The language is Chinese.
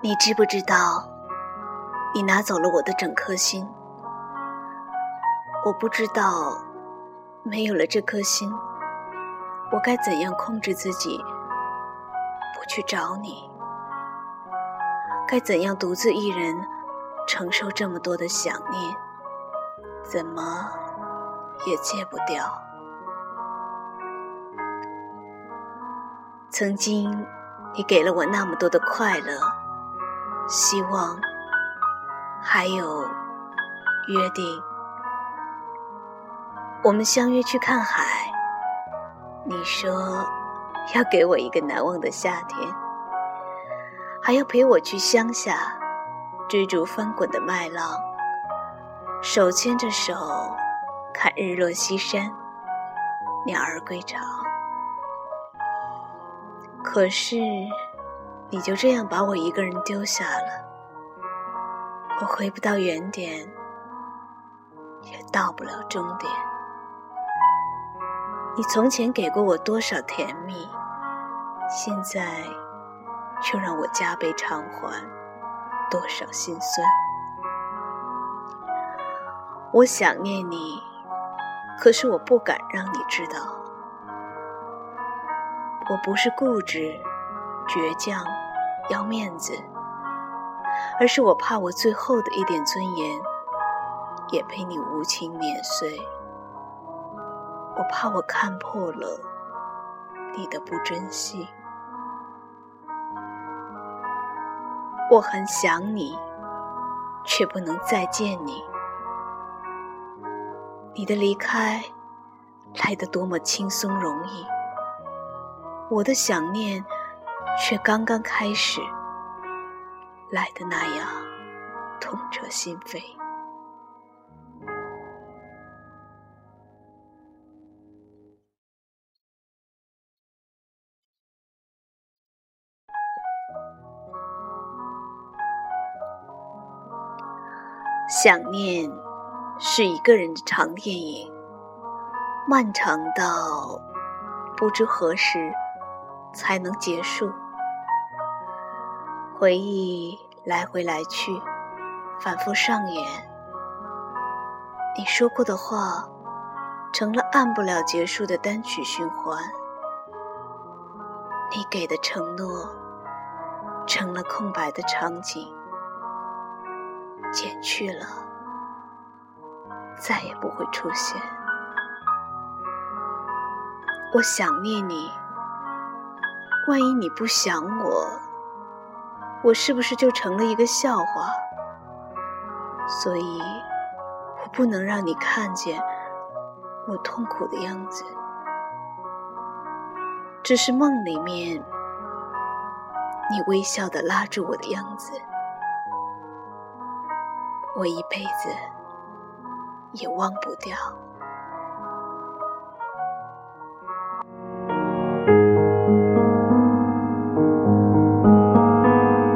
你知不知道，你拿走了我的整颗心？我不知道，没有了这颗心，我该怎样控制自己不去找你？该怎样独自一人承受这么多的想念？怎么也戒不掉？曾经，你给了我那么多的快乐。希望，还有约定，我们相约去看海。你说要给我一个难忘的夏天，还要陪我去乡下追逐翻滚的麦浪，手牵着手看日落西山，鸟儿归巢。可是。你就这样把我一个人丢下了，我回不到原点，也到不了终点。你从前给过我多少甜蜜，现在却让我加倍偿还多少心酸。我想念你，可是我不敢让你知道，我不是固执。倔强，要面子，而是我怕我最后的一点尊严也被你无情碾碎。我怕我看破了你的不珍惜。我很想你，却不能再见你。你的离开来得多么轻松容易，我的想念。却刚刚开始，来的那样痛彻心扉。想念是一个人的长电影，漫长到不知何时才能结束。回忆来回来去，反复上演。你说过的话，成了按不了结束的单曲循环。你给的承诺，成了空白的场景，减去了，再也不会出现。我想念你，万一你不想我。我是不是就成了一个笑话？所以，我不能让你看见我痛苦的样子。只是梦里面你微笑的拉住我的样子，我一辈子也忘不掉。